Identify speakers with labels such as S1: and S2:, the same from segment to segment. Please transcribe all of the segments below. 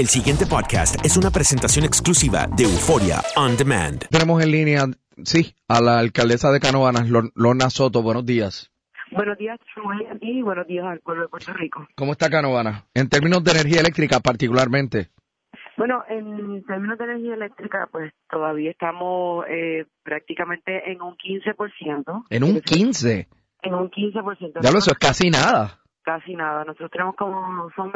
S1: El siguiente podcast es una presentación exclusiva de Euforia On Demand.
S2: Tenemos en línea, sí, a la alcaldesa de Canovanas, Lor- Lorna Soto. Buenos días.
S3: Buenos días, Chuy, y buenos días al pueblo de Puerto Rico.
S2: ¿Cómo está Canovanas? En términos de energía eléctrica particularmente.
S3: Bueno, en términos de energía eléctrica, pues todavía estamos eh, prácticamente en un 15%.
S2: En un 15.
S3: En un 15%.
S2: Ya lo eso es casi nada.
S3: Casi nada. Nosotros tenemos como, son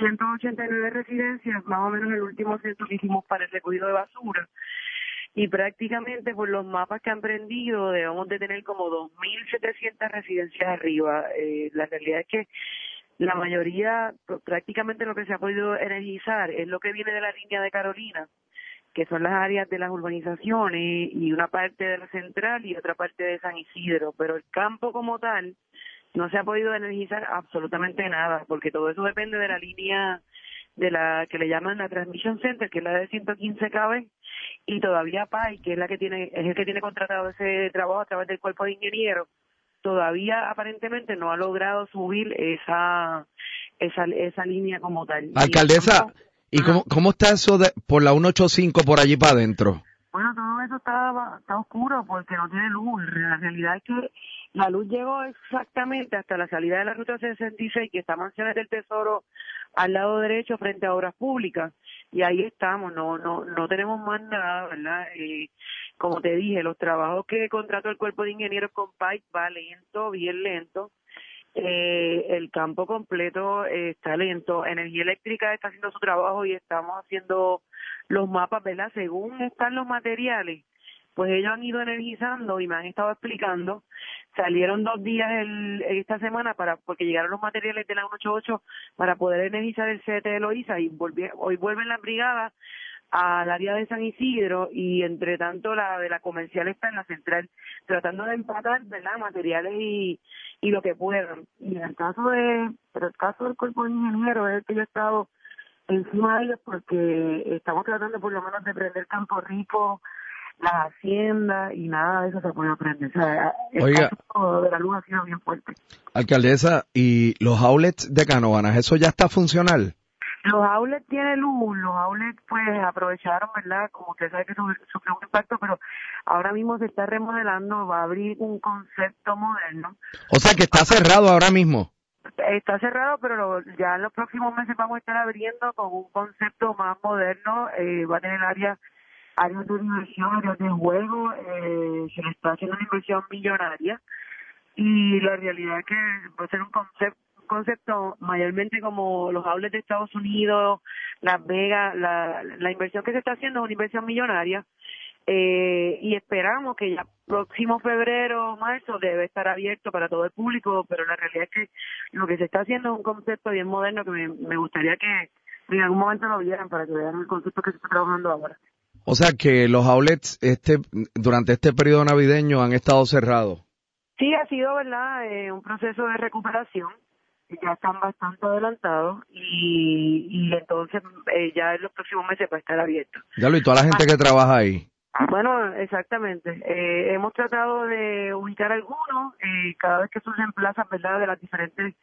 S3: 20.189 residencias, más o menos el último censo que hicimos para el recogido de basura. Y prácticamente por los mapas que han prendido debemos de tener como 2.700 residencias arriba. Eh, la realidad es que la mayoría, pr- prácticamente lo que se ha podido energizar es lo que viene de la línea de Carolina, que son las áreas de las urbanizaciones y una parte de la central y otra parte de San Isidro, pero el campo como tal no se ha podido energizar absolutamente nada, porque todo eso depende de la línea de la que le llaman la Transmission Center, que es la de 115 kV, y todavía PAI, que es la que tiene es el que tiene contratado ese trabajo a través del cuerpo de ingenieros, todavía aparentemente no ha logrado subir esa esa esa línea como tal. Y
S2: Alcaldesa, ¿y cómo, cómo está eso de, por la 185 por allí para adentro?
S3: Bueno, eso está, está oscuro porque no tiene luz. La realidad es que la luz llegó exactamente hasta la salida de la ruta 66, que está Mansiones del Tesoro al lado derecho frente a Obras Públicas. Y ahí estamos, no no no tenemos más nada, ¿verdad? Eh, como te dije, los trabajos que contrató el cuerpo de ingenieros con Pike va lento, bien lento. Eh, el campo completo eh, está lento. Energía Eléctrica está haciendo su trabajo y estamos haciendo los mapas, ¿verdad? Según están los materiales, pues ellos han ido energizando y me han estado explicando. Salieron dos días el, esta semana para porque llegaron los materiales de la 188 para poder energizar el CT de Loíza y hoy vuelven las brigadas al área de San Isidro y entre tanto la de la comercial está en la central tratando de empatar verdad materiales y, lo que puedan y en el caso de pero el caso del cuerpo de ingenieros es el que yo he estado encima de ellos porque estamos tratando por lo menos de prender Campo Rico las haciendas y nada de eso se puede aprender o sea el
S2: Oiga.
S3: caso de la luz ha sido bien fuerte
S2: Alcaldesa, ¿y los outlets de Canovanas, eso ya está funcional?
S3: Los outlets tienen luz, los outlets pues aprovecharon, ¿verdad? Como usted sabe que su- sufrió un impacto, pero ahora mismo se está remodelando, va a abrir un concepto moderno.
S2: O sea que está cerrado ahora mismo.
S3: Está cerrado, pero ya en los próximos meses vamos a estar abriendo con un concepto más moderno, eh, va a tener áreas áreas de diversión, áreas de juego, eh, se está haciendo una inversión millonaria y la realidad es que va a ser un concepto concepto mayormente como los outlets de Estados Unidos, Las Vegas, la, la inversión que se está haciendo es una inversión millonaria. Eh, y esperamos que ya próximo febrero o marzo debe estar abierto para todo el público, pero la realidad es que lo que se está haciendo es un concepto bien moderno que me, me gustaría que en algún momento lo vieran para que vean el concepto que se está trabajando ahora.
S2: O sea que los outlets este durante este periodo navideño han estado cerrados.
S3: Sí, ha sido, ¿verdad?, eh, un proceso de recuperación. Ya están bastante adelantados y, y entonces eh, ya en los próximos meses va a estar abierto.
S2: Ya lo y toda la gente que trabaja ahí.
S3: Bueno, exactamente. Eh, hemos tratado de ubicar algunos, eh, cada vez que surgen plazas, ¿verdad?, de las diferentes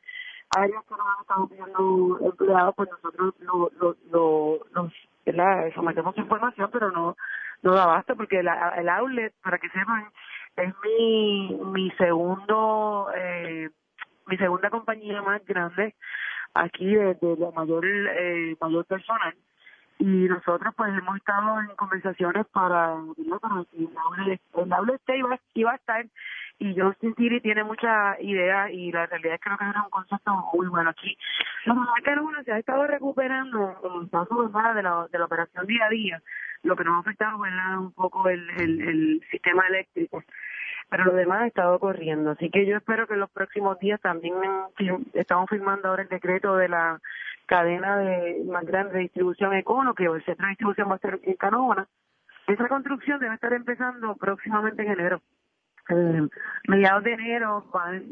S3: áreas que nos han estado pidiendo empleados, pues nosotros lo, lo, lo, nos ¿verdad? sometemos información, pero no, no da basta porque el, el outlet, para que sepan, es mi, mi segundo, eh, mi segunda compañía más grande aquí de, de la mayor, eh, mayor personal y nosotros pues hemos estado en conversaciones para, para el el outlet esté y va, y va a estar y Justin City tiene mucha idea y la realidad es que creo que era un concepto muy bueno aquí. Lo que uno se ha estado recuperando en caso de la, de la operación día a día, lo que nos ha afectado es un poco el, el, el sistema eléctrico pero lo demás ha estado corriendo. Así que yo espero que en los próximos días también estamos firmando ahora el decreto de la cadena de más grande de distribución Econo, que el centro de distribución va a ser en. Esa construcción debe estar empezando próximamente en enero eh, mediados de enero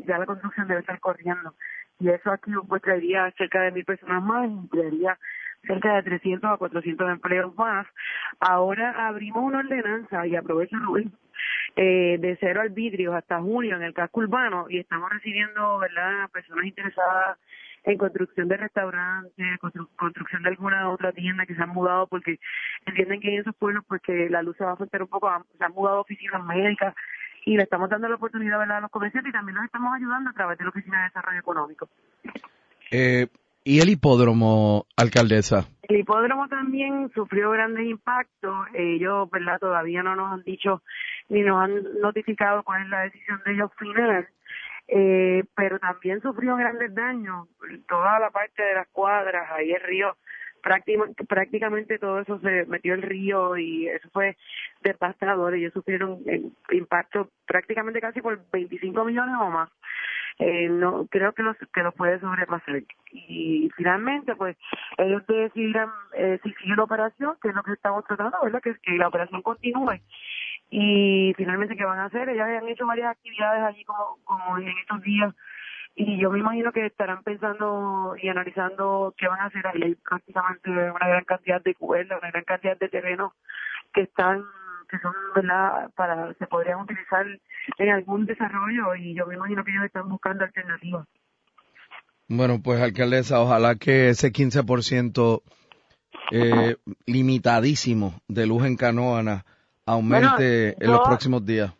S3: ya la construcción debe estar corriendo y eso aquí pues traería cerca de mil personas más y traería cerca de 300 a 400 empleos más. Ahora abrimos una ordenanza y aprovecho Rubén eh, de cero al vidrio hasta junio en el casco urbano y estamos recibiendo verdad personas interesadas en construcción de restaurantes, construcción de alguna otra tienda que se han mudado porque entienden que en esos pueblos pues que la luz se va a afectar un poco, se han mudado oficinas médicas y le estamos dando la oportunidad a los comerciantes y también los estamos ayudando a través de la Oficina de Desarrollo Económico.
S2: Eh, ¿Y el hipódromo, alcaldesa?
S3: El hipódromo también sufrió grandes impactos. Ellos, ¿verdad? Todavía no nos han dicho ni nos han notificado cuál es la decisión de ellos final. Eh, pero también sufrió grandes daños. Toda la parte de las cuadras, ahí el río prácticamente, prácticamente todo eso se metió el río y eso fue devastador. Ellos sufrieron impacto prácticamente casi por 25 millones o más. Eh, no creo que los que lo puede sobrepasar y finalmente pues ellos decidirán eh, si sigue la operación que es lo que estamos tratando verdad que, que la operación continúe y finalmente qué van a hacer ellos han hecho varias actividades allí como como en estos días y yo me imagino que estarán pensando y analizando qué van a hacer ahí. Hay prácticamente una gran cantidad de cuerdas, una gran cantidad de terrenos que están que son verdad para se podrían utilizar en algún desarrollo y yo me imagino que ellos están buscando alternativas.
S2: Bueno, pues alcaldesa, ojalá que ese 15% eh, limitadísimo de luz en Canoana aumente en los próximos días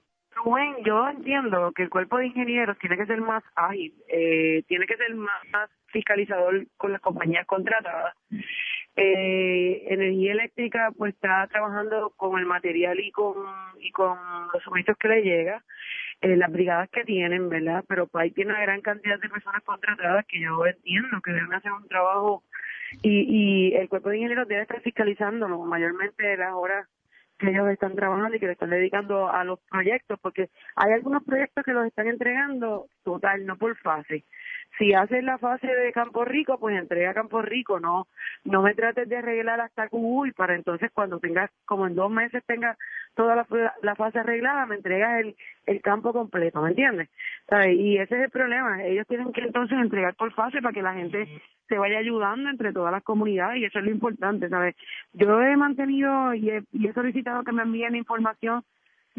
S3: yo entiendo que el cuerpo de ingenieros tiene que ser más ágil, eh, tiene que ser más, fiscalizador con las compañías contratadas. Eh, energía eléctrica pues está trabajando con el material y con y con los suministros que le llega, eh, las brigadas que tienen, ¿verdad? Pero ahí tiene una gran cantidad de personas contratadas que yo entiendo que deben hacer un trabajo y, y el cuerpo de ingenieros debe estar fiscalizándolo mayormente las horas que ellos están trabajando y que le están dedicando a los proyectos, porque hay algunos proyectos que los están entregando total, no por fase. Si haces la fase de Campo Rico, pues entrega Campo Rico, no no me trates de arreglar hasta Cubuy para entonces cuando tengas, como en dos meses tengas toda la, la fase arreglada, me entregas el, el campo completo, ¿me entiendes? ¿Sabes? Y ese es el problema, ellos tienen que entonces entregar por fase para que la gente se vaya ayudando entre todas las comunidades y eso es lo importante, ¿sabes? Yo he mantenido y he, y he solicitado que me envíen información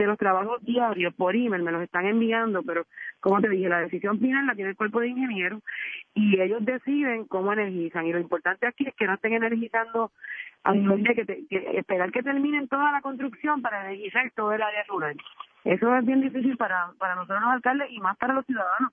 S3: de los trabajos diarios por email, me los están enviando, pero como te dije, la decisión final la tiene el cuerpo de ingenieros y ellos deciden cómo energizan. Y lo importante aquí es que no estén energizando a nivel de que, esperar que terminen toda la construcción para energizar todo el área rural. Eso es bien difícil para, para nosotros los alcaldes y más para los ciudadanos